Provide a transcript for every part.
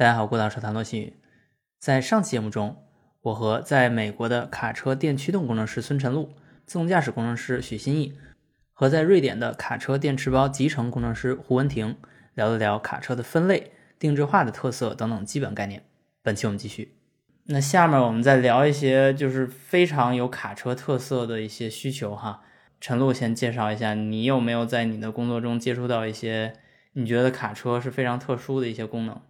大家好，郭老师谈罗新宇。在上期节目中，我和在美国的卡车电驱动工程师孙晨露、自动驾驶工程师许新义和在瑞典的卡车电池包集成工程师胡文婷聊了聊卡车的分类、定制化的特色等等基本概念。本期我们继续。那下面我们再聊一些就是非常有卡车特色的一些需求哈。陈露先介绍一下，你有没有在你的工作中接触到一些你觉得卡车是非常特殊的一些功能？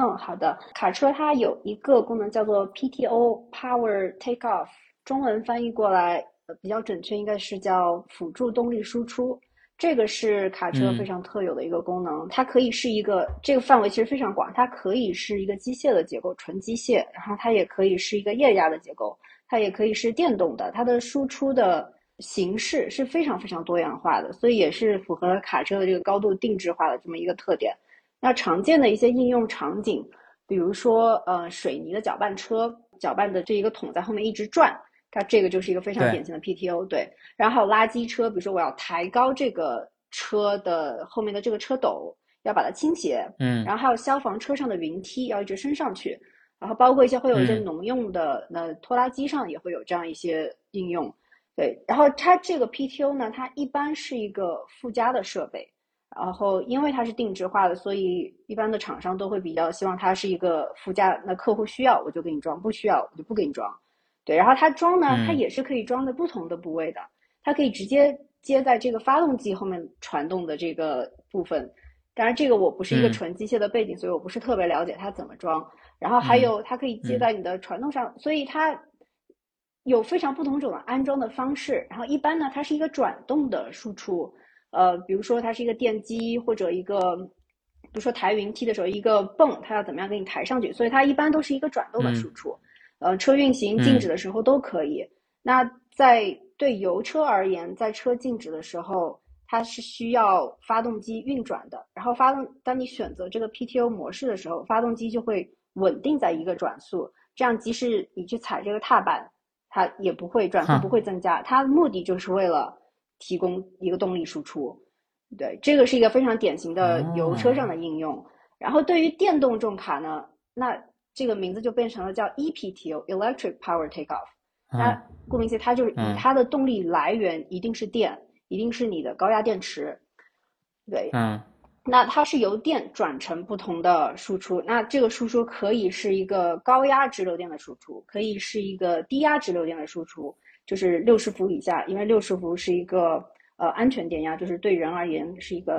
嗯，好的。卡车它有一个功能叫做 PTO Power Takeoff，中文翻译过来呃比较准确，应该是叫辅助动力输出。这个是卡车非常特有的一个功能，它可以是一个这个范围其实非常广，它可以是一个机械的结构，纯机械，然后它也可以是一个液压的结构，它也可以是电动的，它的输出的形式是非常非常多样化的，所以也是符合卡车的这个高度定制化的这么一个特点。那常见的一些应用场景，比如说，呃，水泥的搅拌车，搅拌的这一个桶在后面一直转，它这个就是一个非常典型的 PTO。对，然后还有垃圾车，比如说我要抬高这个车的后面的这个车斗，要把它倾斜，嗯，然后还有消防车上的云梯要一直升上去，然后包括一些会有一些农用的那拖拉机上也会有这样一些应用。对，然后它这个 PTO 呢，它一般是一个附加的设备。然后，因为它是定制化的，所以一般的厂商都会比较希望它是一个附加。那客户需要我就给你装，不需要我就不给你装。对，然后它装呢，它也是可以装在不同的部位的，它可以直接接在这个发动机后面传动的这个部分。当然，这个我不是一个纯机械的背景，所以我不是特别了解它怎么装。然后还有，它可以接在你的传动上，所以它有非常不同种的安装的方式。然后一般呢，它是一个转动的输出。呃，比如说它是一个电机或者一个，比如说抬云梯的时候，一个泵，它要怎么样给你抬上去？所以它一般都是一个转动的输出。呃，车运行静止的时候都可以。那在对油车而言，在车静止的时候，它是需要发动机运转的。然后发动，当你选择这个 PTO 模式的时候，发动机就会稳定在一个转速，这样即使你去踩这个踏板，它也不会转速不会增加。它的目的就是为了。提供一个动力输出，对，这个是一个非常典型的油车上的应用。然后对于电动重卡呢，那这个名字就变成了叫 EPTO（Electric Power Takeoff）。那顾名思义，它就是以它的动力来源一定是电，一定是你的高压电池。对，嗯，那它是由电转成不同的输出。那这个输出可以是一个高压直流电的输出，可以是一个低压直流电的输出。就是六十伏以下，因为六十伏是一个呃安全电压，就是对人而言是一个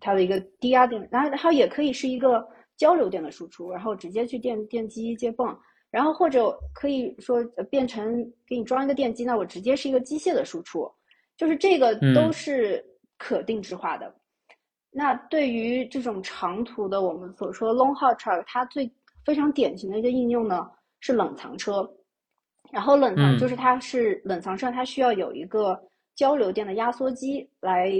它的一个低压电，然后它也可以是一个交流电的输出，然后直接去电电机接泵，然后或者可以说变成给你装一个电机，那我直接是一个机械的输出，就是这个都是可定制化的。那对于这种长途的我们所说 long haul truck，它最非常典型的一个应用呢是冷藏车。然后冷藏就是它是冷藏车，它需要有一个交流电的压缩机来，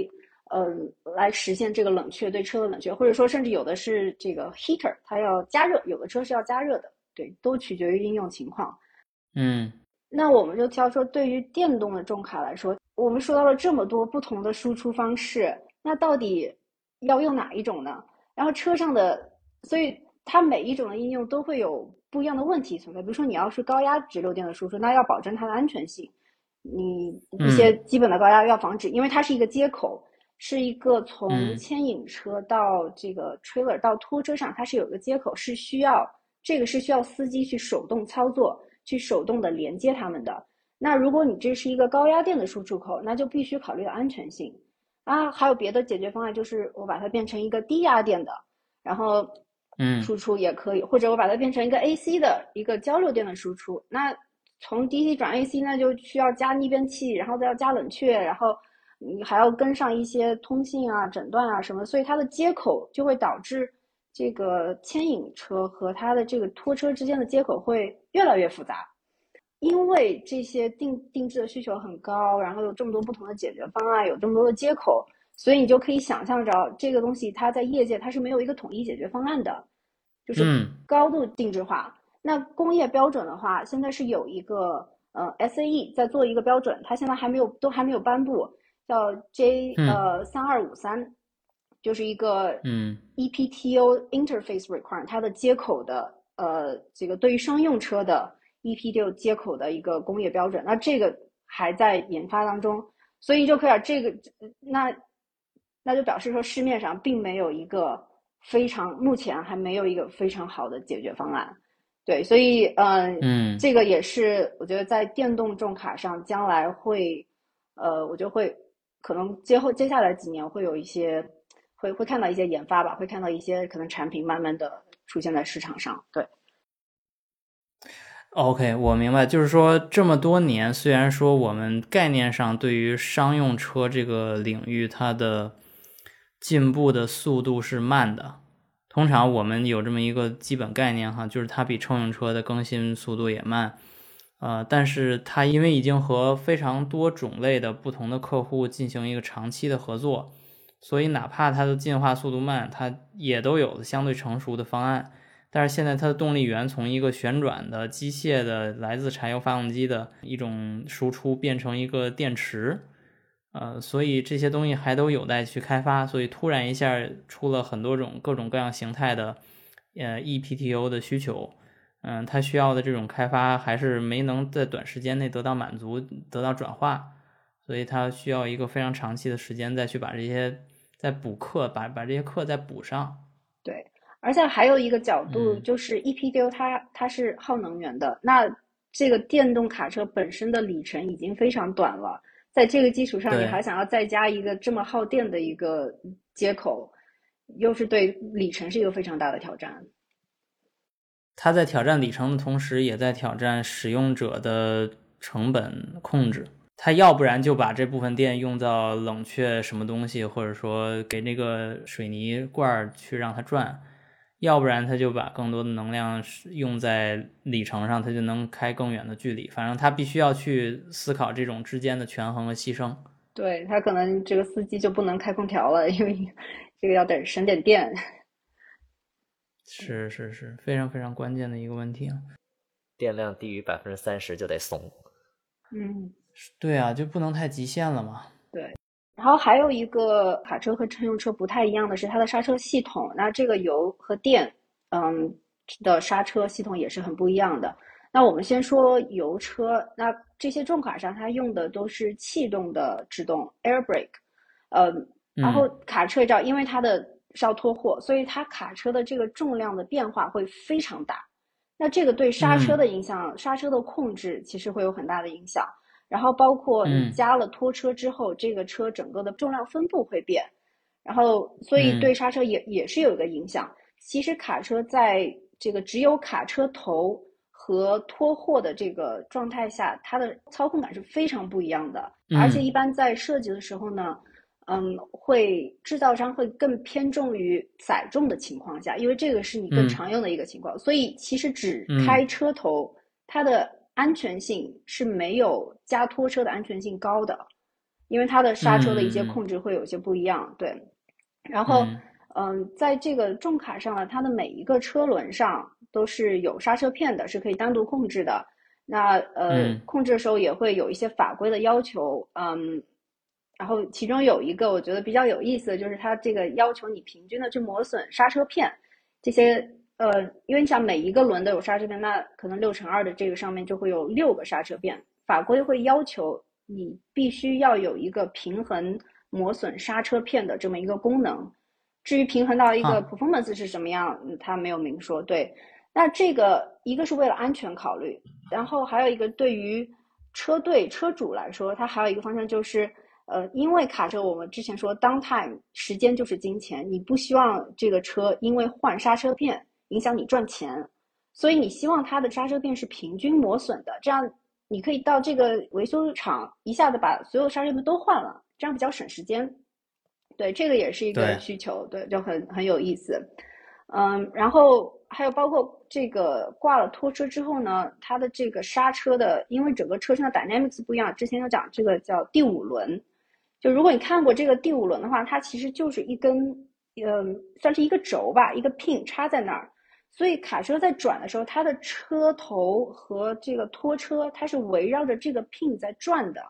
嗯，来实现这个冷却对车的冷却，或者说甚至有的是这个 heater，它要加热，有的车是要加热的，对，都取决于应用情况。嗯，那我们就挑说，对于电动的重卡来说，我们说到了这么多不同的输出方式，那到底要用哪一种呢？然后车上的，所以它每一种的应用都会有。不一样的问题存在，比如说你要是高压直流电的输出，那要保证它的安全性。你一些基本的高压要防止，因为它是一个接口，是一个从牵引车到这个 trailer 到拖车上，它是有一个接口，是需要这个是需要司机去手动操作，去手动的连接它们的。那如果你这是一个高压电的输出口，那就必须考虑安全性啊。还有别的解决方案，就是我把它变成一个低压电的，然后。嗯，输出也可以，或者我把它变成一个 AC 的一个交流电的输出。那从 DC 转 AC，那就需要加逆变器，然后再要加冷却，然后你还要跟上一些通信啊、诊断啊什么，所以它的接口就会导致这个牵引车和它的这个拖车之间的接口会越来越复杂。因为这些定定制的需求很高，然后有这么多不同的解决方案，有这么多的接口。所以你就可以想象着这个东西，它在业界它是没有一个统一解决方案的，就是高度定制化。那工业标准的话，现在是有一个呃 SAE 在做一个标准，它现在还没有都还没有颁布，叫 J 呃三二五三，就是一个嗯。EPTO interface requirement，它的接口的呃这个对于商用车的 EPTO 接口的一个工业标准，那这个还在研发当中，所以就可以这个那那就表示说市面上并没有一个非常目前还没有一个非常好的解决方案。对，所以嗯嗯，这个也是我觉得在电动重卡上将来会呃，我觉得会可能接后接下来几年会有一些。会会看到一些研发吧，会看到一些可能产品慢慢的出现在市场上。对，OK，我明白，就是说这么多年，虽然说我们概念上对于商用车这个领域它的进步的速度是慢的，通常我们有这么一个基本概念哈，就是它比乘用车的更新速度也慢，呃，但是它因为已经和非常多种类的不同的客户进行一个长期的合作。所以，哪怕它的进化速度慢，它也都有相对成熟的方案。但是现在它的动力源从一个旋转的机械的来自柴油发动机的一种输出，变成一个电池，呃，所以这些东西还都有待去开发。所以突然一下出了很多种各种各样形态的呃 ePTO 的需求，嗯，它需要的这种开发还是没能在短时间内得到满足、得到转化。所以它需要一个非常长期的时间再去把这些再补课，把把这些课再补上。对，而且还有一个角度就是 EPDO 它它是耗能源的，那这个电动卡车本身的里程已经非常短了，在这个基础上你还想要再加一个这么耗电的一个接口，又是对里程是一个非常大的挑战。它在挑战里程的同时，也在挑战使用者的成本控制。它要不然就把这部分电用到冷却什么东西，或者说给那个水泥罐去让它转；要不然他就把更多的能量用在里程上，他就能开更远的距离。反正他必须要去思考这种之间的权衡和牺牲。对他可能这个司机就不能开空调了，因为这个要得省点电。是是是，非常非常关键的一个问题啊！电量低于百分之三十就得怂。嗯。对啊，就不能太极限了嘛。对，然后还有一个卡车和乘用车不太一样的是它的刹车系统。那这个油和电，嗯，的刹车系统也是很不一样的。那我们先说油车，那这些重卡上它用的都是气动的制动 （air brake）。嗯，然后卡车知道，因为它的是要拖货，所以它卡车的这个重量的变化会非常大。那这个对刹车的影响，刹车的控制其实会有很大的影响。然后包括你加了拖车之后，这个车整个的重量分布会变，然后所以对刹车也也是有一个影响。其实卡车在这个只有卡车头和拖货的这个状态下，它的操控感是非常不一样的。而且一般在设计的时候呢，嗯，会制造商会更偏重于载重的情况下，因为这个是你更常用的一个情况。所以其实只开车头，它的。安全性是没有加拖车的安全性高的，因为它的刹车的一些控制会有些不一样。对，然后嗯，在这个重卡上呢，它的每一个车轮上都是有刹车片的，是可以单独控制的。那呃，控制的时候也会有一些法规的要求。嗯，然后其中有一个我觉得比较有意思的就是，它这个要求你平均的去磨损刹车片这些。呃，因为你想每一个轮都有刹车片，那可能六乘二的这个上面就会有六个刹车片。法规会要求你必须要有一个平衡磨损刹车片的这么一个功能。至于平衡到一个 performance 是什么样，它没有明说。对，那这个一个是为了安全考虑，然后还有一个对于车队车主来说，它还有一个方向就是，呃，因为卡车我们之前说 downtime 时间就是金钱，你不希望这个车因为换刹车片。影响你赚钱，所以你希望它的刹车片是平均磨损的，这样你可以到这个维修厂一下子把所有刹车片都换了，这样比较省时间。对，这个也是一个需求，对，就很很有意思。嗯，然后还有包括这个挂了拖车之后呢，它的这个刹车的，因为整个车身的 dynamics 不一样，之前有讲这个叫第五轮，就如果你看过这个第五轮的话，它其实就是一根，嗯，算是一个轴吧，一个 pin 插在那儿。所以卡车在转的时候，它的车头和这个拖车，它是围绕着这个 pin 在转的。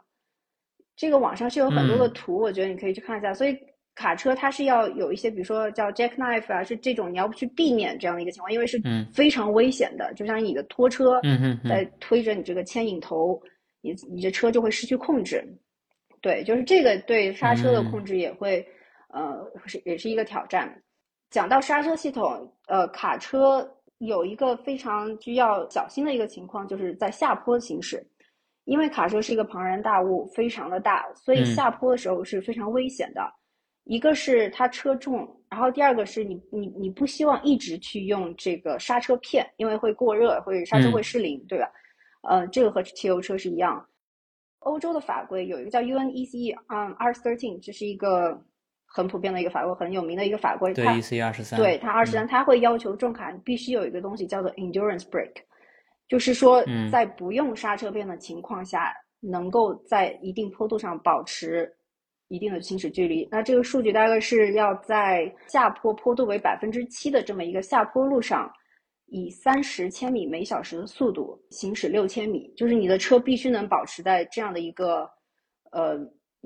这个网上是有很多的图，我觉得你可以去看一下。所以卡车它是要有一些，比如说叫 jackknife 啊，是这种你要去避免这样的一个情况，因为是非常危险的，就像你的拖车在推着你这个牵引头，你你的车就会失去控制。对，就是这个对刹车的控制也会，呃，是也是一个挑战。讲到刹车系统，呃，卡车有一个非常需要小心的一个情况，就是在下坡行驶，因为卡车是一个庞然大物，非常的大，所以下坡的时候是非常危险的。一个是它车重，然后第二个是你你你不希望一直去用这个刹车片，因为会过热，会刹车会失灵，对吧？呃，这个和汽油车是一样。欧洲的法规有一个叫 UNECE 啊，R13，这是一个很普遍的一个法规，很有名的一个法规。对，EC 二十三。对它二十三，它会要求重卡必须有一个东西叫做 Endurance Brake，就是说在不用刹车片的情况下，能够在一定坡度上保持。一定的行驶距离，那这个数据大概是要在下坡坡度为百分之七的这么一个下坡路上，以三十千米每小时的速度行驶六千米，就是你的车必须能保持在这样的一个，呃，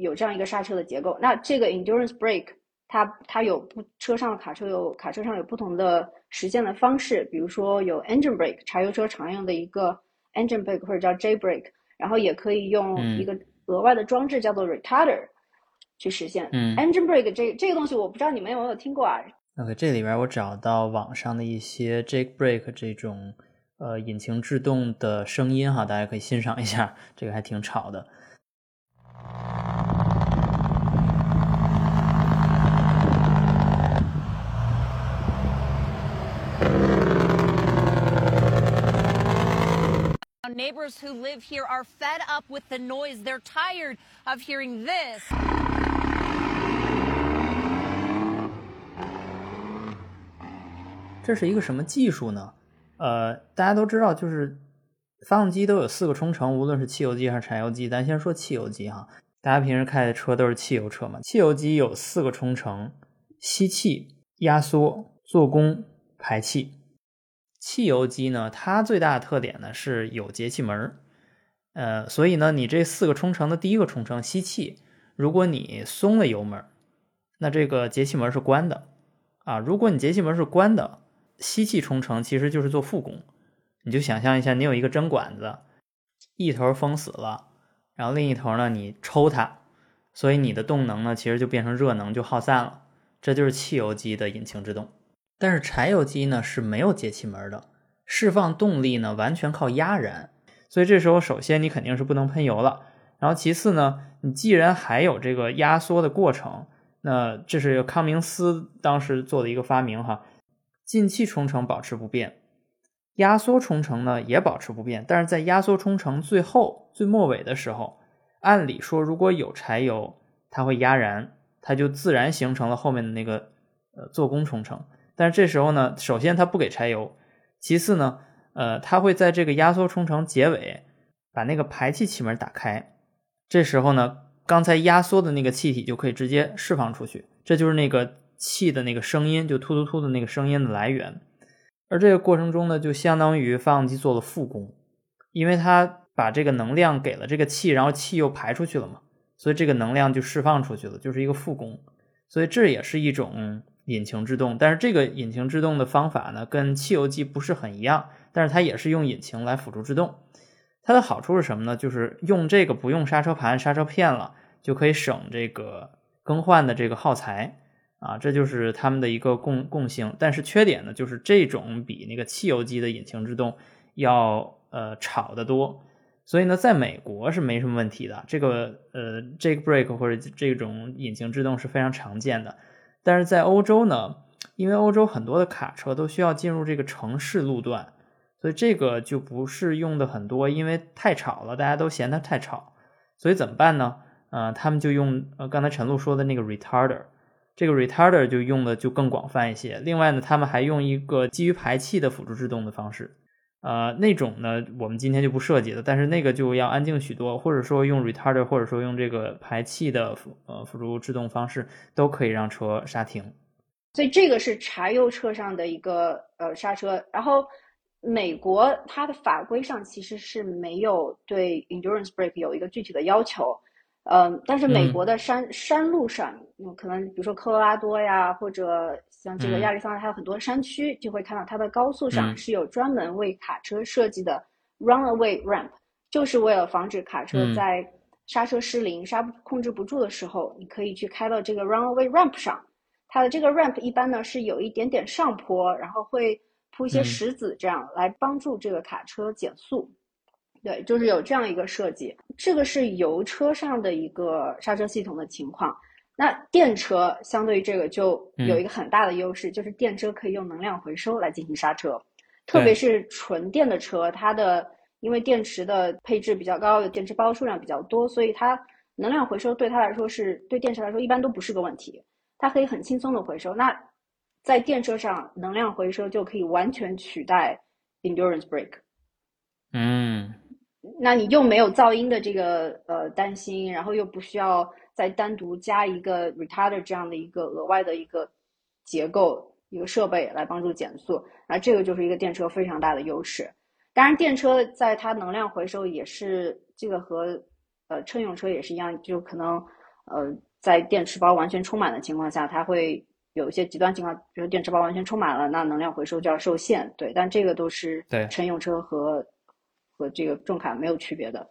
有这样一个刹车的结构。那这个 endurance brake，它它有不车上的卡车有卡车上有不同的实现的方式，比如说有 engine brake，柴油车常用的一个 engine brake 或者叫 J brake，然后也可以用一个额外的装置叫做 retarder。去实现，嗯，engine brake 这这个东西我不知道你们有没有听过啊？OK，这里边我找到网上的一些 jake brake 这种呃引擎制动的声音哈，大家可以欣赏一下，这个还挺吵的。Neighbors who live here are fed up with the noise. They're tired of hearing this. 这是一个什么技术呢？呃，大家都知道，就是发动机都有四个冲程，无论是汽油机还是柴油机。咱先说汽油机哈，大家平时开的车都是汽油车嘛。汽油机有四个冲程：吸气、压缩、做功、排气。汽油机呢，它最大的特点呢是有节气门呃，所以呢，你这四个冲程的第一个冲程吸气，如果你松了油门，那这个节气门是关的啊。如果你节气门是关的，吸气冲程其实就是做副功，你就想象一下，你有一个针管子，一头封死了，然后另一头呢你抽它，所以你的动能呢其实就变成热能就耗散了，这就是汽油机的引擎制动。但是柴油机呢是没有节气门的，释放动力呢完全靠压燃，所以这时候首先你肯定是不能喷油了，然后其次呢，你既然还有这个压缩的过程，那这是康明斯当时做的一个发明哈。进气冲程保持不变，压缩冲程呢也保持不变，但是在压缩冲程最后最末尾的时候，按理说如果有柴油，它会压燃，它就自然形成了后面的那个呃做功冲程。但是这时候呢，首先它不给柴油，其次呢，呃，它会在这个压缩冲程结尾把那个排气气门打开，这时候呢，刚才压缩的那个气体就可以直接释放出去，这就是那个。气的那个声音，就突突突的那个声音的来源，而这个过程中呢，就相当于发动机做了复功，因为它把这个能量给了这个气，然后气又排出去了嘛，所以这个能量就释放出去了，就是一个复功，所以这也是一种引擎制动。但是这个引擎制动的方法呢，跟汽油机不是很一样，但是它也是用引擎来辅助制动。它的好处是什么呢？就是用这个不用刹车盘、刹车片了，就可以省这个更换的这个耗材。啊，这就是他们的一个共共性，但是缺点呢，就是这种比那个汽油机的引擎制动要呃吵得多，所以呢，在美国是没什么问题的，这个呃 jake break 或者这种引擎制动是非常常见的，但是在欧洲呢，因为欧洲很多的卡车都需要进入这个城市路段，所以这个就不是用的很多，因为太吵了，大家都嫌它太吵，所以怎么办呢？呃，他们就用呃刚才陈露说的那个 retarder。这个 retarder 就用的就更广泛一些。另外呢，他们还用一个基于排气的辅助制动的方式，呃，那种呢我们今天就不涉及了。但是那个就要安静许多，或者说用 retarder，或者说用这个排气的辅呃辅助制动方式，都可以让车刹停。所以这个是柴油车上的一个呃刹车。然后美国它的法规上其实是没有对 endurance brake 有一个具体的要求。嗯，但是美嗯。国的山、山路上，嗯，可能比如说科罗拉多呀，或者像这个嗯。亚利桑那，还有很多山区，就会看到它的高速上嗯。是有专门为卡车设计的 runaway ramp，就是为了防止卡车嗯。在刹车失灵、刹不控制不住的时候，你可以去开到这个 runaway ramp 上。它的这个 ramp 一般呢是有一点点上坡，然后会铺一些嗯。石子，这样来帮助这个卡车减速。对，就是有这样一个设计。这个是油车上的一个刹车系统的情况。那电车相对于这个就有一个很大的优势，就是电车可以用能量回收来进行刹车，特别是纯电的车，它的因为电池的配置比较高，电池包数量比较多，所以它能量回收对它来说是对电池来说一般都不是个问题，它可以很轻松的回收。那在电车上，能量回收就可以完全取代 endurance brake。嗯那你又没有噪音的这个呃担心，然后又不需要再单独加一个 retarder 这样的一个额外的一个结构一个设备来帮助减速，那这个就是一个电车非常大的优势。当然，电车在它能量回收也是这个和呃乘用车也是一样，就可能呃在电池包完全充满的情况下，它会有一些极端情况，比如电池包完全充满了，那能量回收就要受限。对，但这个都是对乘用车和和这个重卡没有区别的。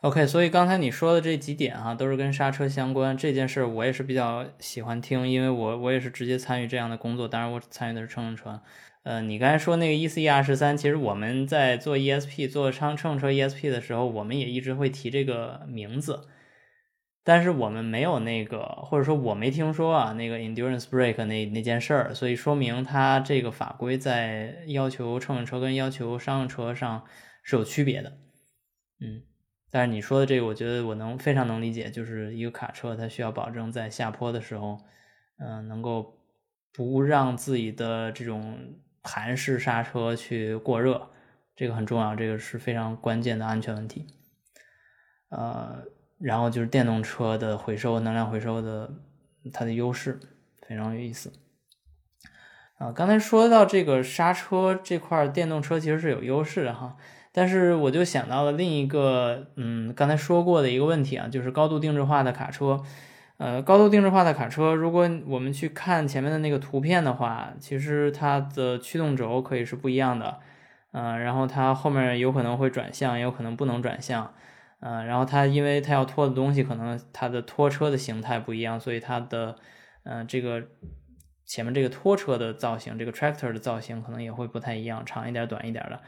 OK，所以刚才你说的这几点哈、都是跟刹车相关。这件事我也是比较喜欢听，因为我我也是直接参与这样的工作，当然我参与的是乘用车。呃，你刚才说那个 ECR 十三，其实我们在做 ESP 做乘乘用车 ESP 的时候，我们也一直会提这个名字，但是我们没有那个，或者说我没听说啊那个 endurance Break 那那件事儿，所以说明它这个法规在要求乘用车跟要求商用车上是有区别的。嗯，但是你说的这个，我觉得我能非常能理解，就是一个卡车它需要保证在下坡的时候，嗯、能够不让自己的这种盘式刹车去过热，这个很重要，这个是非常关键的安全问题。呃，然后就是电动车的回收能量回收的它的优势非常有意思。啊，刚才说到这个刹车这块，电动车其实是有优势的哈。但是我就想到了另一个，嗯，刚才说过的一个问题啊，就是高度定制化的卡车。呃，高度定制化的卡车，如果我们去看前面的那个图片的话，其实它的驱动轴可以是不一样的，嗯、然后它后面有可能会转向，也有可能不能转向，嗯、然后它因为它要拖的东西，可能它的拖车的形态不一样，所以它的，嗯、这个前面这个拖车的造型，这个 tractor 的造型可能也会不太一样，长一点、短一点的。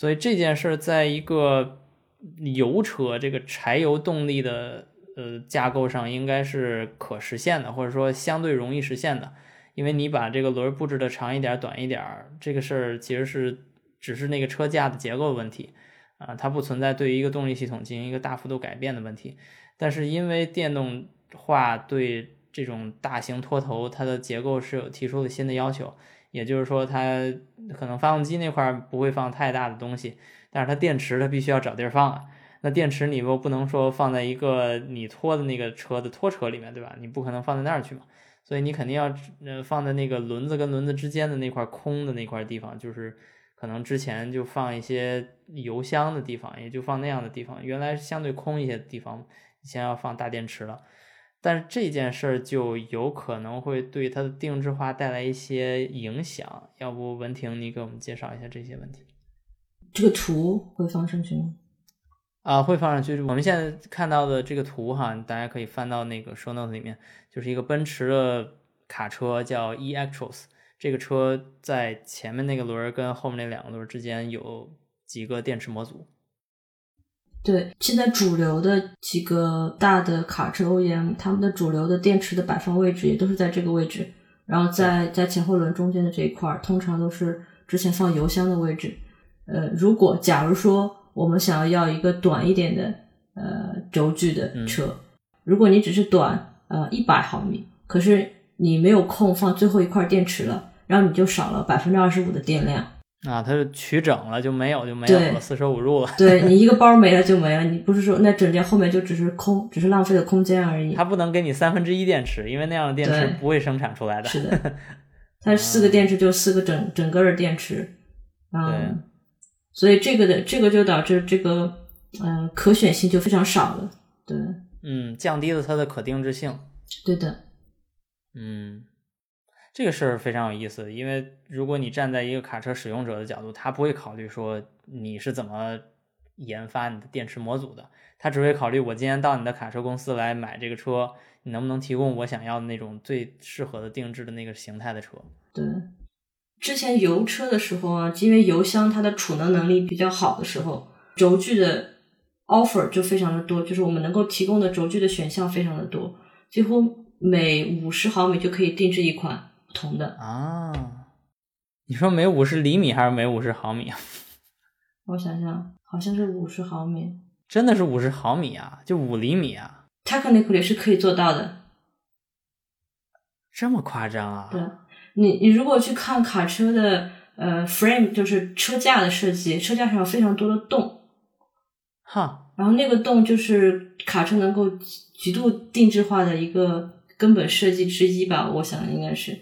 所以这件事儿在一个油车这个柴油动力的呃架构上，应该是可实现的，或者说相对容易实现的。因为你把这个轮儿布置的长一点、短一点儿，这个事儿其实是只是那个车架的结构问题啊，它不存在对于一个动力系统进行一个大幅度改变的问题。但是因为电动化对这种大型拖头，它的结构是有提出了新的要求。也就是说，它可能发动机那块儿不会放太大的东西，但是它电池它必须要找地儿放啊。那电池你又不能说放在一个你拖的那个车的拖车里面，对吧？你不可能放在那儿去嘛，所以你肯定要呃放在那个轮子跟轮子之间的那块空的那块地方，就是可能之前就放一些油箱的地方，也就放那样的地方。原来相对空一些的地方，现在要放大电池了。但是这件事儿就有可能会对它的定制化带来一些影响。要不文婷，你给我们介绍一下这些问题？这个图会放上去吗？啊，会放上去。我们现在看到的这个图哈，大家可以翻到那个 show notes 里面，就是一个奔驰的卡车叫 e-actros。这个车在前面那个轮儿跟后面那两个轮儿之间有几个电池模组。对，现在主流的几个大的卡车 OEM，他们的主流的电池的摆放位置也都是在这个位置，然后在在前后轮中间的这一块儿，通常都是之前放油箱的位置。呃，如果假如说我们想要要一个短一点的呃轴距的车，如果你只是短呃一百毫米，可是你没有空放最后一块电池了，然后你就少了百分之二十五的电量。啊，它就取整了就没有就没有了，四舍五入了。对你一个包没了就没了，你不是说那整件后面就只是空，只是浪费了空间而已。它不能给你三分之一电池，因为那样的电池不会生产出来的。是的，它四个电池就四个整整个的电池，对嗯，所以这个的这个就导致这个嗯、呃可选性就非常少了。对，嗯，降低了它的可定制性。对的，嗯，这个事儿非常有意思，因为如果你站在一个卡车使用者的角度，他不会考虑说你是怎么研发你的电池模组的，他只会考虑我今天到你的卡车公司来买这个车，你能不能提供我想要的那种最适合的定制的那个形态的车。对。之前油车的时候啊，因为油箱它的储能能力比较好的时候，轴距的 offer 就非常的多，就是我们能够提供的轴距的选项非常的多，几乎每五十毫米就可以定制一款不同的。啊，你说每五十厘米还是每五十毫米啊？我想想，好像是五十毫米。真的是五十毫米啊？就五厘米啊？Technically 是可以做到的。这么夸张啊？对。你你如果去看卡车的呃 frame，就是车架的设计，车架上有非常多的洞，哈，然后那个洞就是卡车能够极度定制化的一个根本设计之一吧，我想应该是。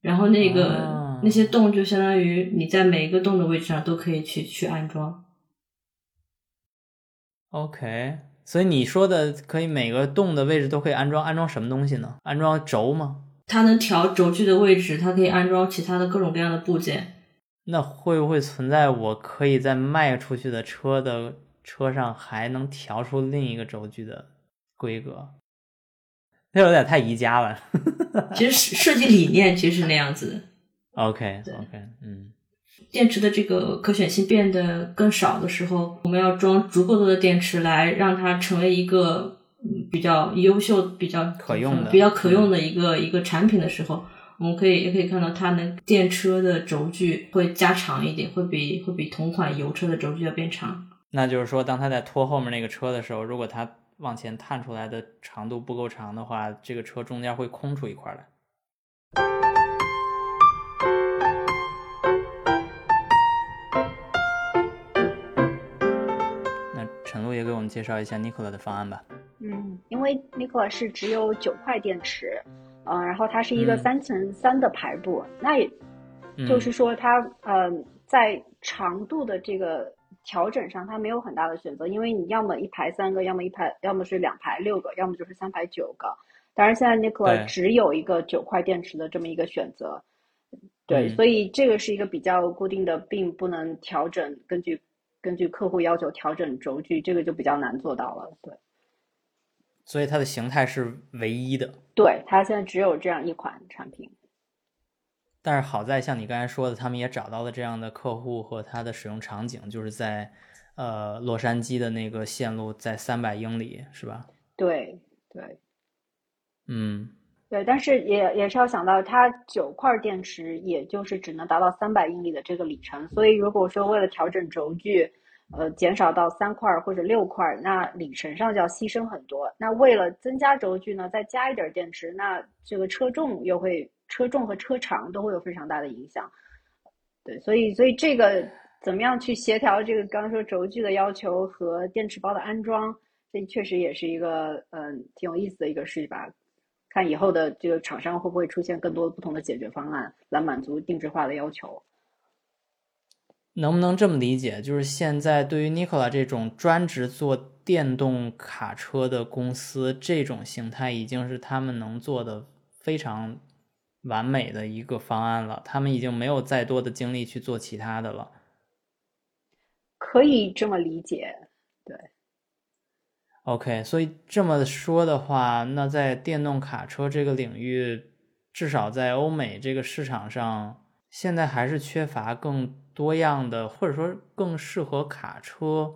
然后那个、哦那些洞就相当于你在每一个洞的位置上都可以去去安装。OK，所以你说的可以每个洞的位置都可以安装，安装什么东西呢？安装轴吗？它能调轴距的位置，它可以安装其他的各种各样的部件。那会不会存在我可以在卖出去的车的车上还能调出另一个轴距的规格？那有点太宜家了。其实设计理念其实是那样子的。OK OK，嗯电池的这个可选性变得更少的时候，我们要装足够多的电池来让它成为一个嗯比较优秀、比较可用的比较可用的一个、一个产品的时候，我们可以也可以看到它能电车的轴距会加长一点，会比会比同款油车的轴距要变长。那就是说，当它在拖后面那个车的时候，如果它往前探出来的长度不够长的话，这个车中间会空出一块来。那陈露也给我们介绍一下 Nikola 的方案吧。嗯，因为 Nikola 是只有九块电池，呃，然后它是一个嗯三乘三的排布，那也嗯就是说它呃在长度的这个调整上，它没有很大的选择，因为你要么一排三个，要么一排，要么是两排六个，要么就是三排九个。当然，现在 Nikola 只有一个九块电池的这么一个选择，对，嗯所以这个是一个比较固定的，并不能调整，根据根据客户要求调整轴距，这个就比较难做到了。对，所以它的形态是唯一的。对，它现在只有这样一款产品。但是好在像你刚才说的，他们也找到了这样的客户和它的使用场景，就是在呃洛杉矶的那个线路在三百英里，是吧？对对嗯对，但是也也是要想到，它九块电池也就是只能达到三百英里的这个里程，所以如果说为了调整轴距，呃，减少到三块或者六块，那里程上就要牺牲很多。那为了增加轴距呢，再加一点电池，那这个车重又会车重和车长都会有非常大的影响。对，所以所以这个怎么样去协调这个刚刚说轴距的要求和电池包的安装，这确实也是一个嗯挺有意思的一个事吧。看以后的这个厂商会不会出现更多不同的解决方案来满足定制化的要求。能不能这么理解？就是现在对于 Nikola 这种专职做电动卡车的公司，这种形态已经是他们能做的非常完美的一个方案了。他们已经没有再多的精力去做其他的了。可以这么理解，对。OK，所以这么说的话，那在电动卡车这个领域，至少在欧美这个市场上，现在还是缺乏更多样的，或者说更适合卡车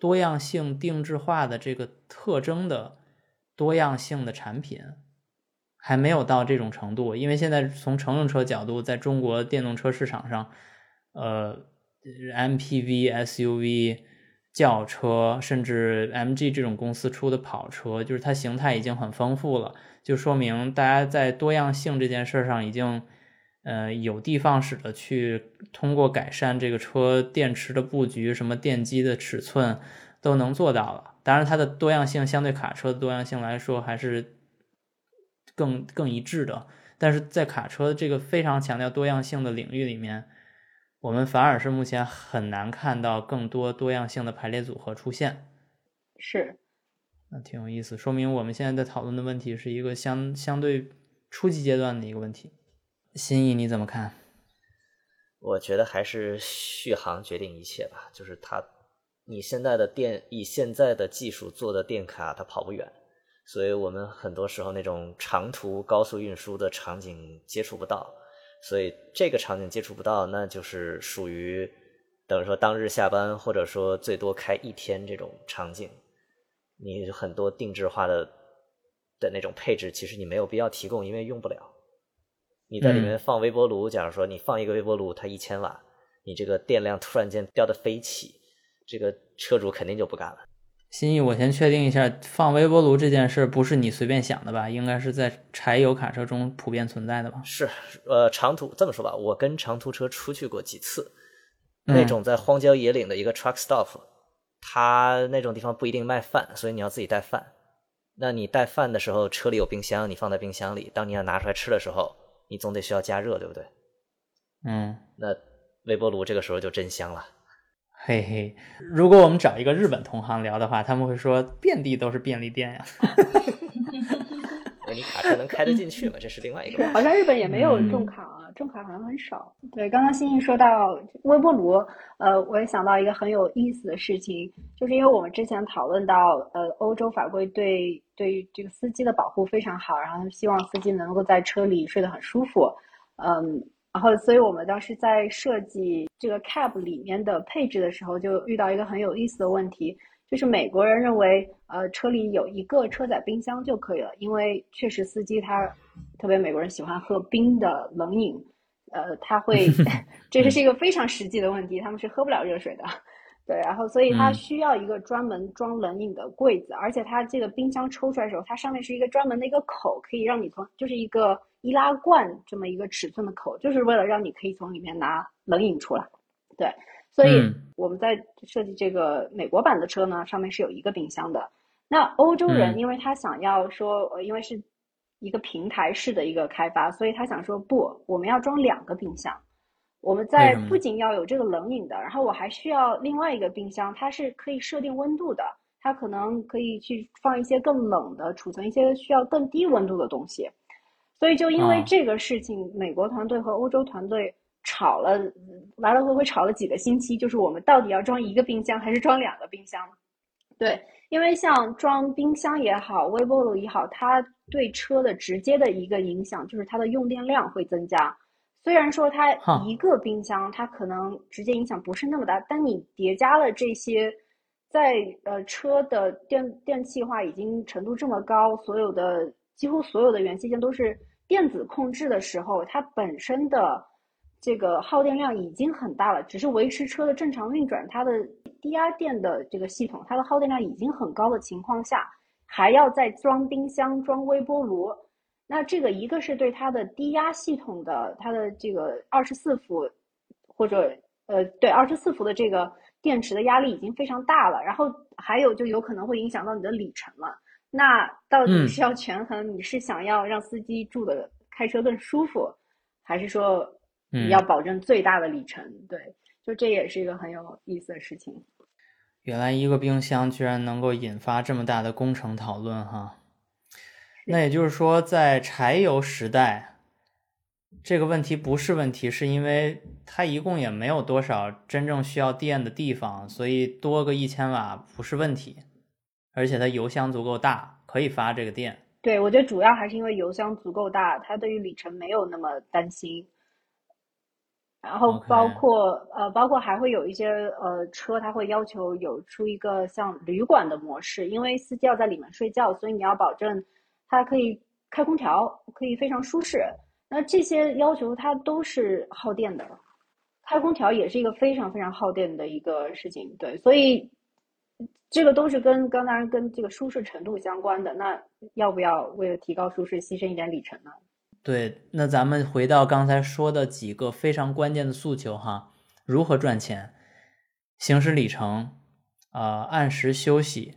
多样性定制化的这个特征的多样性的产品，还没有到这种程度。因为现在从乘用车角度，在中国电动车市场上，呃，MPV、SUV。轿车甚至 MG 这种公司出的跑车，就是它形态已经很丰富了，就说明大家在多样性这件事上已经，呃，有的放矢的去通过改善这个车电池的布局、什么电机的尺寸都能做到了。当然，它的多样性相对卡车的多样性来说还是更更一致的，但是在卡车这个非常强调多样性的领域里面。我们反而是目前很难看到更多多样性的排列组合出现。是，那挺有意思，说明我们现在在讨论的问题是一个相相对初级阶段的一个问题。心意你怎么看？我觉得还是续航决定一切吧，就是它，你现在的电以现在的技术做的电卡，它跑不远，所以我们很多时候那种长途高速运输的场景接触不到，所以这个场景接触不到，那就是属于等于说当日下班，或者说最多开一天这种场景，你很多定制化的的那种配置，其实你没有必要提供，因为用不了。你在里面放微波炉，假如说你放一个微波炉，它一千瓦，你这个电量突然间掉的飞起，这个车主肯定就不干了。心意，我先确定一下，放微波炉这件事不是你随便想的吧？应该是在柴油卡车中普遍存在的吧？是，呃，长途这么说吧，我跟长途车出去过几次，那种在荒郊野岭的一个 truck stop，它那种地方不一定卖饭，所以你要自己带饭。那你带饭的时候，车里有冰箱，你放在冰箱里，当你要拿出来吃的时候。你总得需要加热，对不对？嗯，那微波炉这个时候就真香了。嘿嘿，如果我们找一个日本同行聊的话，他们会说遍地都是便利店呀。那你卡车能开得进去吗？这是另外一个。好像日本也没有重卡啊，重卡好像很少。对，刚刚欣欣说到微波炉，呃，我也想到一个很有意思的事情，就是因为我们之前讨论到，呃，欧洲法规对对这个司机的保护非常好，然后希望司机能够在车里睡得很舒服，嗯，然后所以我们当时在设计这个 cab 里面的配置的时候，就遇到一个很有意思的问题。就是美国人认为，呃，车里有一个车载冰箱就可以了，因为确实司机他，特别美国人喜欢喝冰的冷饮，呃，他会，这个是一个非常实际的问题，他们是喝不了热水的，对，然后所以它需要一个专门装冷饮的柜子，而且它这个冰箱抽出来的时候，它上面是一个专门的一个口，可以让你从，就是一个易拉罐这么一个尺寸的口，就是为了让你可以从里面拿冷饮出来，对。所以我们在设计这个美国版的车呢，上面是有一个冰箱的。那欧洲人，因为他想要说，呃，因为是一个平台式的一个开发，所以他想说，不，我们要装两个冰箱。我们在不仅要有这个冷饮的，然后我还需要另外一个冰箱，它是可以设定温度的，它可能可以去放一些更冷的，储存一些需要更低温度的东西。所以就因为这个事情，美国团队和欧洲团队。吵了，来来回回吵了几个星期，就是我们到底要装一个冰箱还是装两个冰箱？对，因为像装冰箱也好，微波炉也好，它对车的直接的一个影响就是它的用电量会增加。虽然说它一个冰箱它可能直接影响不是那么大，但你叠加了这些，在呃车的电电气化已经程度这么高，所有的几乎所有的元器件都是电子控制的时候，它本身的。这个耗电量已经很大了，只是维持车的正常运转，它的低压电的这个系统，它的耗电量已经很高的情况下，还要再装冰箱、装微波炉，那这个一个是对它的低压系统的它的这个二十四伏或者呃对二十四伏的这个电池的压力已经非常大了，然后还有就有可能会影响到你的里程了。那到底是要权衡，你是想要让司机住的开车更舒服，还是说？你要保证最大的里程，对，就这也是一个很有意思的事情。原来一个冰箱居然能够引发这么大的工程讨论哈，那也就是说，在柴油时代，这个问题不是问题，是因为它一共也没有多少真正需要电的地方，所以多个一千瓦不是问题，而且它油箱足够大，可以发这个电。对，我觉得主要还是因为油箱足够大，它对于里程没有那么担心。然后包括呃，包括还会有一些呃车，它会要求有出一个像旅馆的模式，因为司机要在里面睡觉，所以你要保证它可以开空调，可以非常舒适。那这些要求它都是耗电的，开空调也是一个非常非常耗电的一个事情。对，所以这个都是跟刚才跟这个舒适程度相关的。那要不要为了提高舒适牺牲一点里程呢？对，那咱们回到刚才说的几个非常关键的诉求哈，如何赚钱、行驶里程、呃按时休息、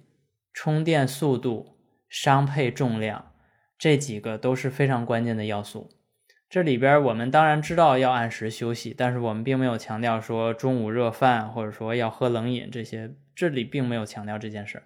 充电速度、商配重量，这几个都是非常关键的要素。这里边我们当然知道要按时休息，但是我们并没有强调说中午热饭或者说要喝冷饮这些，这里并没有强调这件事。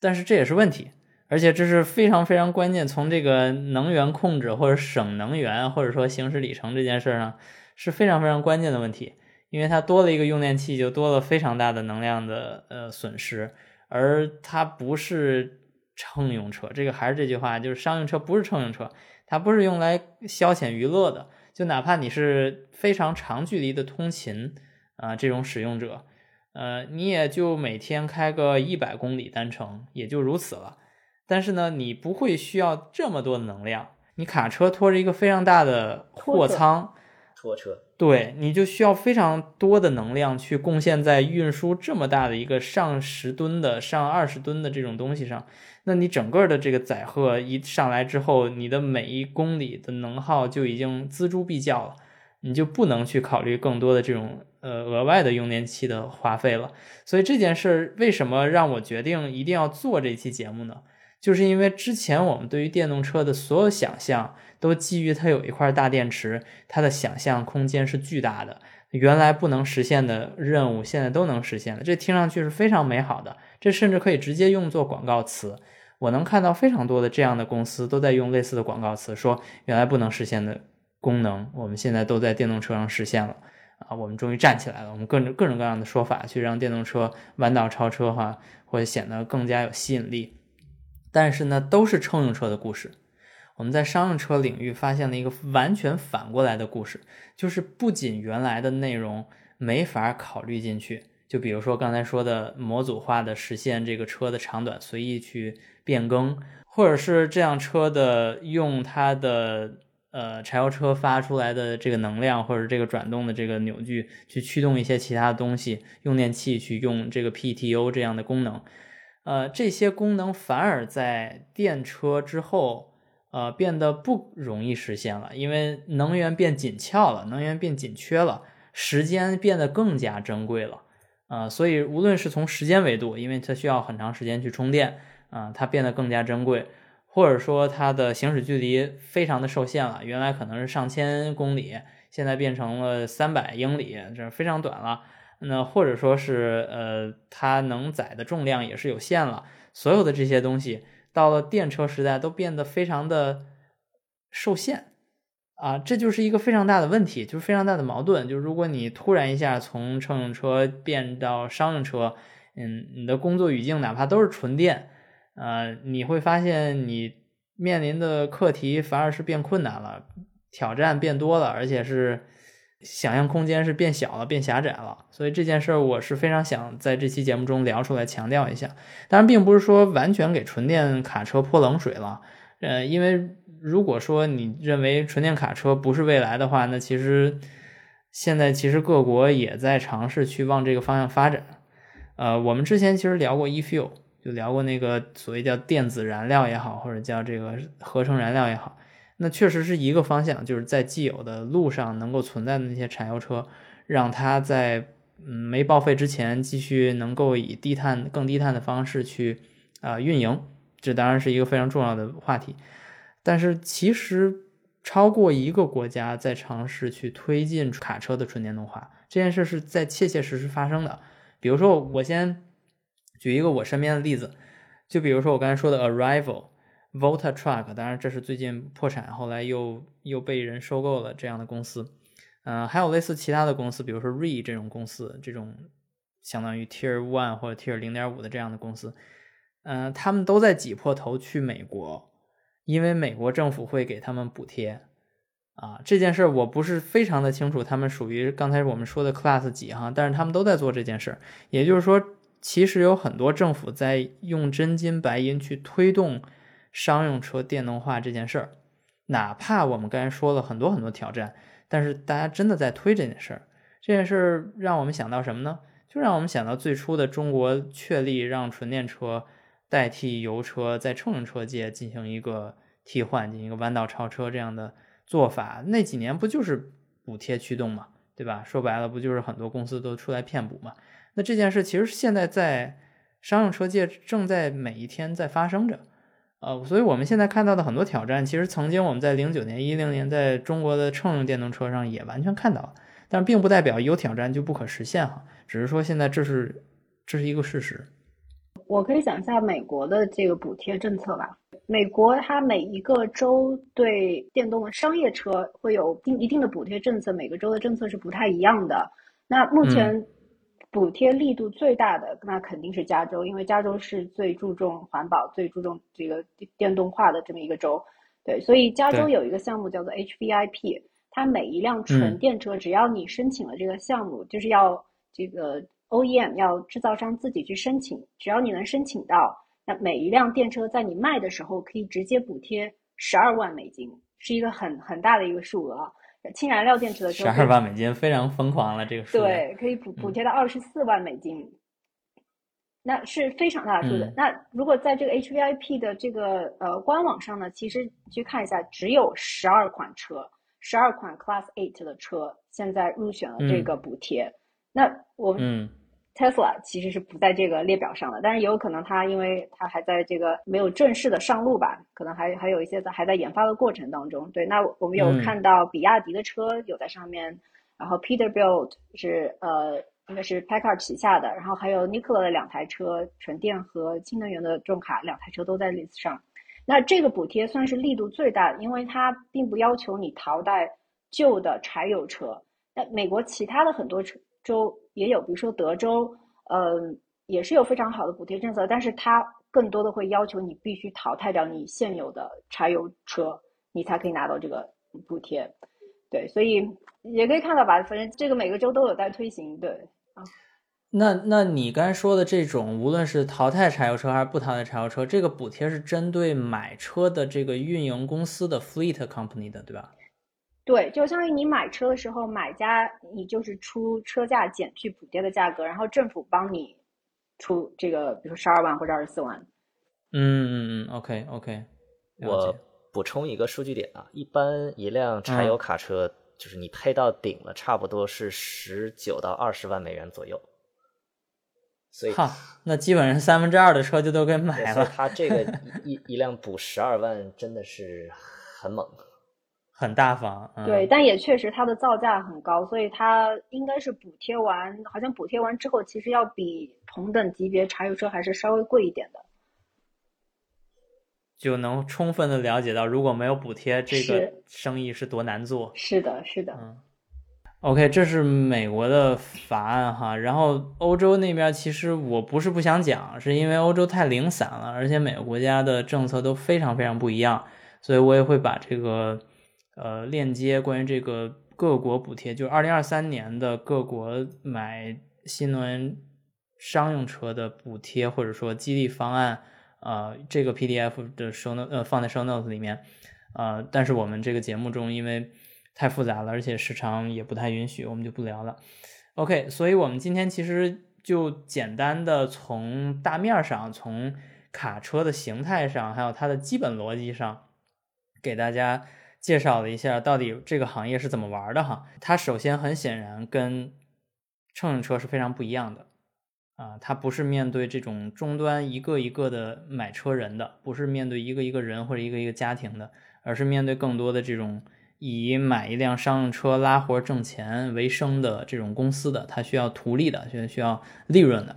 但是这也是问题，而且这是非常非常关键。从这个能源控制或者省能源，或者说行驶里程这件事上，是非常非常关键的问题。因为它多了一个用电器，就多了非常大的能量的呃损失，而它不是乘用车。这个还是这句话，就是商用车不是乘用车，它不是用来消遣娱乐的。就哪怕你是非常长距离的通勤啊，这种使用者，呃，你也就每天开个一百公里单程，也就如此了。但是呢，你不会需要这么多的能量。你卡车拖着一个非常大的货仓，拖车。对，你就需要非常多的能量去贡献在运输这么大的一个上十吨的、上二十吨的这种东西上。那你整个的这个载荷一上来之后，你的每一公里的能耗就已经锱铢必较了，你就不能去考虑更多的这种呃额外的用电器的花费了。所以这件事儿为什么让我决定一定要做这期节目呢？就是因为之前我们对于电动车的所有想象。都基于它有一块大电池，它的想象空间是巨大的。原来不能实现的任务，现在都能实现了。这听上去是非常美好的，这甚至可以直接用作广告词。我能看到非常多的这样的公司都在用类似的广告词，说原来不能实现的功能，我们现在都在电动车上实现了。啊，我们终于站起来了。我们各种各种各样的说法，去让电动车弯道超车，哈，会显得更加有吸引力。但是呢，都是乘用车的故事。我们在商用车领域发现了一个完全反过来的故事，就是不仅原来的内容没法考虑进去，就比如说刚才说的模组化的实现这个车的长短随意去变更，或者是这辆车的用它的呃柴油车发出来的这个能量或者这个转动的这个扭矩去驱动一些其他的东西，用电器去用这个 PTO 这样的功能，呃，这些功能反而在电车之后。呃，变得不容易实现了，因为能源变紧俏了，能源变紧缺了，时间变得更加珍贵了，啊，所以无论是从时间维度，因为它需要很长时间去充电，啊，它变得更加珍贵，或者说它的行驶距离非常的受限了，原来可能是上千公里，现在变成了三百英里，这非常短了，那或者说是呃，它能载的重量也是有限了，所有的这些东西。到了电车时代，都变得非常的受限啊，这就是一个非常大的问题，就是非常大的矛盾。就是如果你突然一下从乘用车变到商用车，嗯，你的工作语境哪怕都是纯电，呃，你会发现你面临的课题反而是变困难了，挑战变多了，而且是。想象空间是变小了，变狭窄了，所以这件事儿我是非常想在这期节目中聊出来，强调一下。当然，并不是说完全给纯电卡车泼冷水了，呃，因为如果说你认为纯电卡车不是未来的话，那其实现在其实各国也在尝试去往这个方向发展。呃，我们之前其实聊过 eFuel，就聊过那个所谓叫电子燃料也好，或者叫这个合成燃料也好。那确实是一个方向，就是在既有的路上能够存在的那些柴油车，让它在嗯没报废之前继续能够以低碳、更低碳的方式去啊运营，这当然是一个非常重要的话题。但是其实超过一个国家在尝试去推进卡车的纯电动化这件事是在切切实实发生的。比如说，我先举一个我身边的例子，就比如说我刚才说的 Arrival。Volta Truck，当然这是最近破产，后来又又被人收购了这样的公司。嗯，还有类似其他的公司，比如说 Re 这种公司，这种相当于 Tier One 或者 Tier 零点五的这样的公司，嗯，他们都在挤破头去美国，因为美国政府会给他们补贴。啊，这件事我不是非常的清楚，他们属于刚才我们说的 Class 几哈，但是他们都在做这件事。也就是说，其实有很多政府在用真金白银去推动。商用车电动化这件事儿，哪怕我们刚才说了很多很多挑战，但是大家真的在推这件事儿。这件事儿让我们想到什么呢？就让我们想到最初的中国确立让纯电车代替油车在乘用车界进行一个替换，进行一个弯道超车这样的做法。那几年不就是补贴驱动嘛，对吧？说白了，不就是很多公司都出来骗补嘛？那这件事其实现在在商用车界正在每一天在发生着。呃，所以我们现在看到的很多挑战，其实曾经我们在零九年、一零年在中国的乘用电动车上也完全看到了，但并不代表有挑战就不可实现哈，只是说现在这是这是一个事实。我可以讲一下美国的这个补贴政策吧。美国它每一个州对电动的商业车会有定一定的补贴政策，每个州的政策是不太一样的。那目前补贴力度最大的，那肯定是加州，因为加州是最注重环保、最注重这个电动化的这么一个州。对，所以加州有一个项目叫做 HVIP，它每一辆纯电车，只要你申请了这个项目，就是要这个 OEM 要制造商自己去申请，只要你能申请到，那每一辆电车在你卖的时候可以直接补贴十二万美金，是一个很很大的一个数额。氢燃料电池的车，十二万美金非常疯狂了，这个数对，可以补补贴到二十四万美金。那是非常大的数字。那如果在这个 HVIP 的这个呃官网上呢，其实去看一下，只有十二款车，十二款 Class Eight 的车现在入选了这个补贴。那我们 Tesla 其实是不在这个列表上的，但是也有可能它因为它还在这个没有正式的上路吧，可能还还有一些在还在研发的过程当中。对，那我们有看到比亚迪的车有在上面，然后 Peterbilt 是呃。应该是 Packard 旗下的，然后还有 Nikola 的两台车，纯电和氢能源的重卡，两台车都在 list 上。那这个补贴算是力度最大的，因为它并不要求你淘汰旧的柴油车。那美国其他的很多州也有，比如说德州，嗯，也是有非常好的补贴政策，但是它更多的会要求你必须淘汰掉你现有的柴油车，你才可以拿到这个补贴。对，所以也可以看到吧，反正这个每个州都有在推行，对。啊那那你刚才说的这种，无论是淘汰柴油车还是不淘汰柴油车，这个补贴是针对买车的这个运营公司的 fleet company 的，对吧？对，就相当于你买车的时候，买家你就是出车价减去补贴的价格，然后政府帮你出这个，比如说十二万或者二十四万。嗯嗯嗯，OK OK。我补充一个数据点啊，一般一辆柴油卡车，就是你配到顶了，差不多是十九到二十万美元左右。所以，哈，那基本上三分之二的车就都给买了。他这个 一一辆补十二万，真的是很猛，很大方。对，但也确实它的造价很高，所以它应该是补贴完，好像补贴完之后，其实要比同等级别柴油车还是稍微贵一点的。就能充分的了解到，如果没有补贴，这个生意是多难做。是的，是的。嗯。OK，这是美国的法案哈，然后欧洲那边其实我不是不想讲，是因为欧洲太零散了，而且每个国家的政策都非常非常不一样，所以我也会把这个呃链接关于这个各国补贴，就是二零二三年的各国买新能源商用车的补贴或者说激励方案，呃，这个 PDF 的 show note 呃放在 show note 里面，呃，但是我们这个节目中因为。太复杂了，而且时长也不太允许，我们就不聊了。OK，所以我们今天其实就简单的从大面上，从卡车的形态上，还有它的基本逻辑上，给大家介绍了一下到底这个行业是怎么玩的哈。它首先很显然跟乘用车是非常不一样的啊，它不是面对这种终端一个一个的买车人的，不是面对一个一个人或者一个一个家庭的，而是面对更多的这种。以买一辆商用车拉活挣钱为生的这种公司的，它需要图利的，需要需要利润的，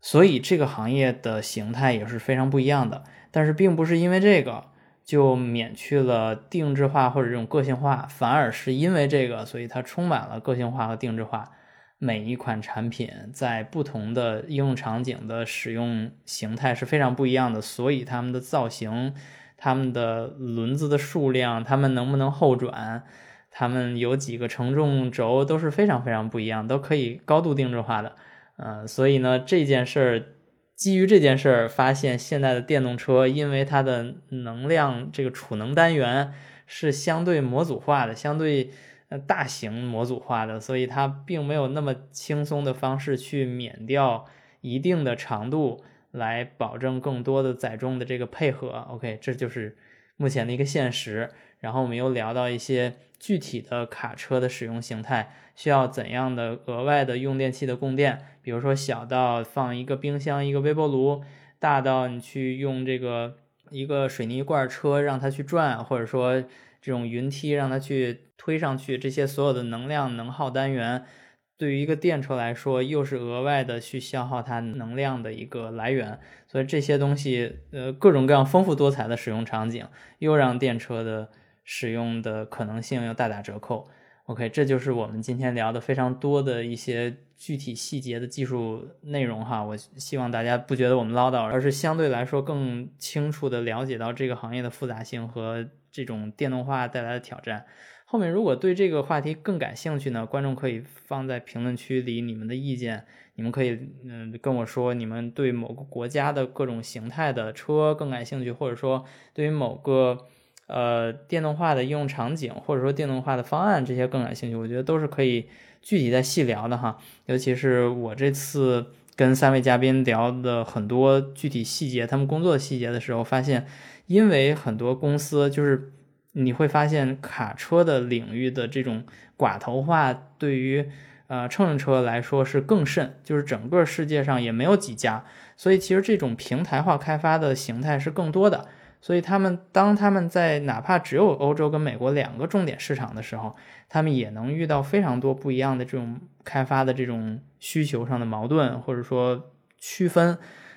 所以这个行业的形态也是非常不一样的。但是并不是因为这个就免去了定制化或者这种个性化，反而是因为这个，所以它充满了个性化和定制化。每一款产品在不同的应用场景的使用形态是非常不一样的，所以它们的造型。他们的轮子的数量，他们能不能后转，他们有几个承重轴都是非常非常不一样，都可以高度定制化的。嗯，所以呢，这件事儿基于这件事儿，发现现在的电动车，因为它的能量这个储能单元是相对模组化的，相对呃大型模组化的，所以它并没有那么轻松的方式去免掉一定的长度。来保证更多的载重的这个配合，OK，这就是目前的一个现实。然后我们又聊到一些具体的卡车的使用形态，需要怎样的额外的用电器的供电，比如说小到放一个冰箱、一个微波炉，大到你去用这个一个水泥罐车让它去转，或者说这种云梯让它去推上去，这些所有的能量能耗单元对于一个电车来说，又是额外的去消耗它能量的一个来源，所以这些东西，呃，各种各样丰富多彩的使用场景，又让电车的使用的可能性又大打折扣。OK，这就是我们今天聊的非常多的一些具体细节的技术内容哈。我希望大家不觉得我们唠叨，而是相对来说更清楚的了解到这个行业的复杂性和这种电动化带来的挑战。后面如果对这个话题更感兴趣呢，观众可以放在评论区里你们的意见。你们可以嗯跟我说，你们对某个国家的各种形态的车更感兴趣，或者说对于某个呃电动化的应用场景，或者说电动化的方案这些更感兴趣。我觉得都是可以具体再细聊的哈。尤其是我这次跟三位嘉宾聊的很多具体细节，他们工作的细节的时候，发现因为很多公司就是。你会发现卡车的领域的这种寡头化，对于呃乘用车来说是更甚，就是整个世界上也没有几家，所以其实这种平台化开发的形态是更多的。所以他们当他们在哪怕只有欧洲跟美国两个重点市场的时候，他们也能遇到非常多不一样的这种开发的这种需求上的矛盾，或者说区分。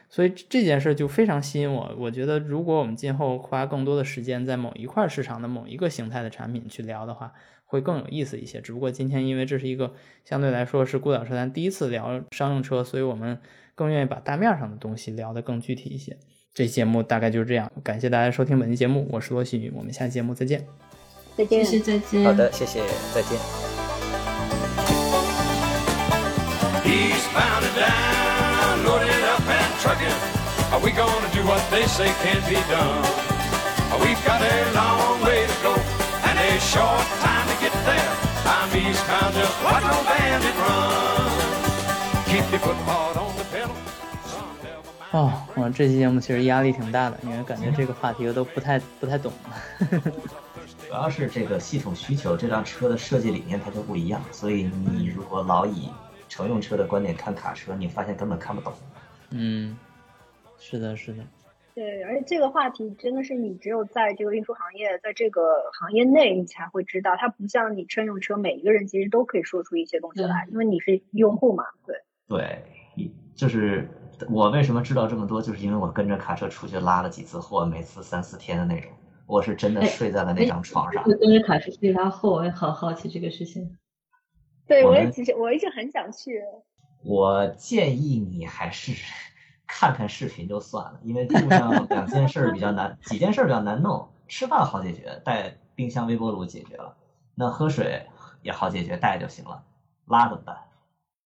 所以这件事就非常吸引我。我觉得，如果我们今后花更多的时间在某一块市场的某一个形态的产品去聊的话，会更有意思一些。只不过今天因为这是一个相对来说是孤岛车谈第一次聊商用车，所以我们更愿意把大面上的东西聊得更具体一些。这节目大概就是这样，感谢大家收听本期节目，我是罗新宇，我们下期节目再见。再见，谢谢，再见。好的，谢谢，再见。trucking. Are we gonna do what they say can't be done? We've got a long way to go and a short time to get there. I'm eastbound, just watch no bandit run. Keep your foot hard on. 哦，我这期节目其实压力挺大的，因为感觉这个话题我都不太不太懂。主要是这个系统需求，这辆车的设计理念它就不一样，所以你如果老以乘用车的观点看卡车，你发现根本看不懂。嗯，是的，是的，对，而且这个话题真的是你只有在这个运输行业，在这个行业内，你才会知道。它不像你乘用车，每一个人其实都可以说出一些东西来，因为你是用户嘛。对，对，就是我为什么知道这么多，就是因为我跟着卡车出去拉了几次货，每次三四天的那种，我是真的睡在了那张床上。跟着卡车去拉货，我也好好奇这个事情。对，我也其实我一直很想去。我建议你还是看看视频就算了，因为路上两件事比较难，几件事比较难弄。吃饭好解决，带冰箱、微波炉解决了。那喝水也好解决，带就行了。拉怎么办？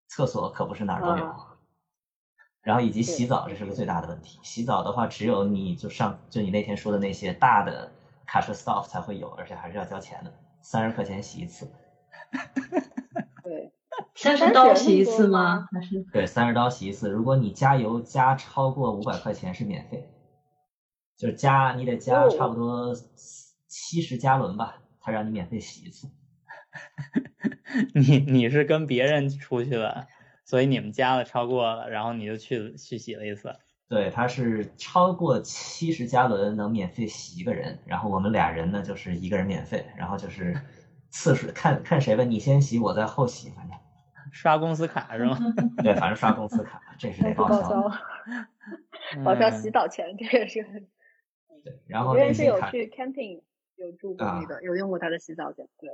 厕所可不是哪儿都有。然后以及洗澡，这是个最大的问题。洗澡的话，只有你就上就你那天说的那些大的卡车 stop 才会有，而且还是要交钱的，三十块钱洗一次。对。三十刀洗一次吗？还是对，三十刀洗一次。如果你加油加超过五百块钱是免费，就是加你得加差不多七十加仑吧，他让你免费洗一次。你你是跟别人出去了，所以你们加了超过了，然后你就去去洗了一次。对，它是超过七十加仑能免费洗一个人，然后我们俩人呢就是一个人免费，然后就是 次数看看谁吧，你先洗，我在后洗，反正。刷公司卡是吗？对，反正刷公司卡，这是得报销。报销洗澡钱，这个是。对，然后别人是有去 camping 有住过那个，有用过他的洗澡间，对。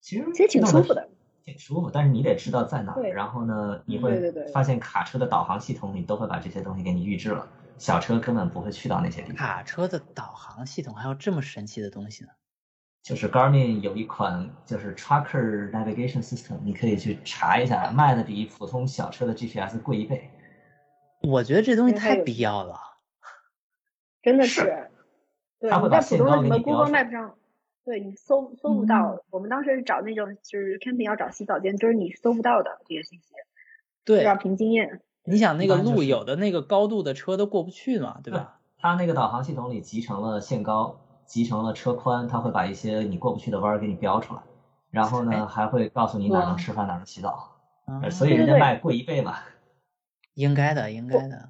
其实其实挺舒服的，挺舒服。但是你得知道在哪，然后呢，你会发现卡车的导航系统里都会把这些东西给你预置了，小车根本不会去到那些地方。卡车的导航系统还有这么神奇的东西呢？就是 Garmin 有一款就是 Tracker Navigation System，你可以去查一下，卖的比普通小车的 GPS 贵一倍。我觉得这东西太必要了，真的是。对，你在普通的什么 Google Map 上，对你搜搜不到。我们当时是找那种就是 camping 要找洗澡间，就是你搜不到的这些信息。对，要凭经验。你想那个路有的那个高度的车都过不去嘛，对吧？它那个导航系统里集成了限高。集成了车宽，它会把一些你过不去的弯儿给你标出来，然后呢，还会告诉你哪能吃饭，哪能洗澡，所以人家卖贵一倍嘛。应该的，应该的。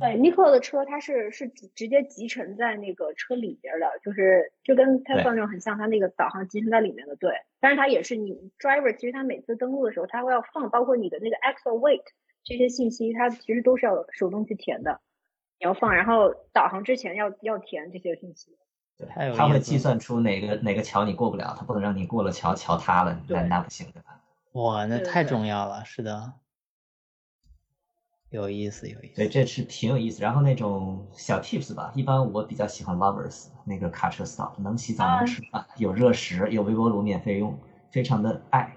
对，Nikola 的车它是是直直接集成在那个车里边的，就是就跟 Tesla 那种很像，它那个导航集成在里面的。对，但是它也是你 driver，其实它每次登录的时候，它会要放，包括你的那个 axle weight 这些信息，它其实都是要手动去填的，你要放，然后导航之前要要填这些信息。对他会计算出哪个哪个桥你过不了，他不能让你过了桥桥塌了，那对那不行对吧？哇，那太重要了，是的，有意思，有意思对，这是挺有意思。然后那种小 tips 吧，一般我比较喜欢 Lovers 那个卡车 stop，能洗澡啊能吃饭，有热食，有微波炉免费用，非常的爱。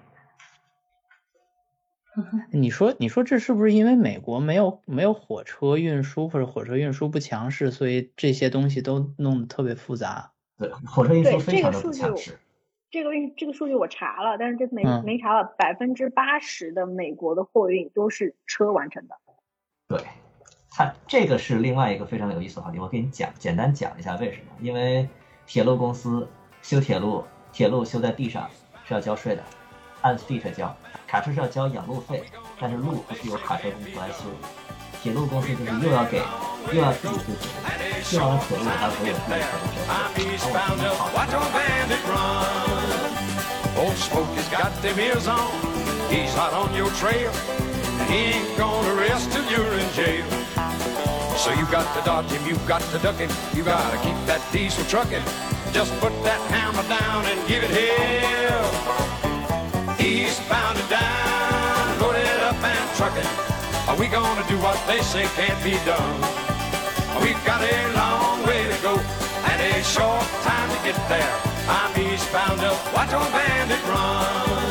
你说，你说这是不是因为美国没有没有火车运输或者火车运输不强势，所以这些东西都弄得特别复杂？对，火车运输非常的强势。这个运这个数据我查了，但是这没、嗯没查了，百分之八十的美国的货运都是车完成的。对，它这个是另外一个非常有意思的话题，我给你讲，简单讲一下为什么？因为铁路公司修铁路，铁路修在地上是要交税的，按地费交；卡车是要交养路费，但是路不是由卡车公司来修，铁路公司就是又要给，又要自己修铁路，修完了铁路还要给我自己铁路交税，I'm 然后我自己跑。He's your he ain't gonna rest till you're in jail. So you got to dodge him, you got to duck him, you gotta keep that diesel trucking. Just put that hammer down and give it hell. Eastbound and down, it up and truck. Are we gonna do what they say can't be done? We've got a long way to go and a short time to get there. I'm eastbound up, watch old bandit run.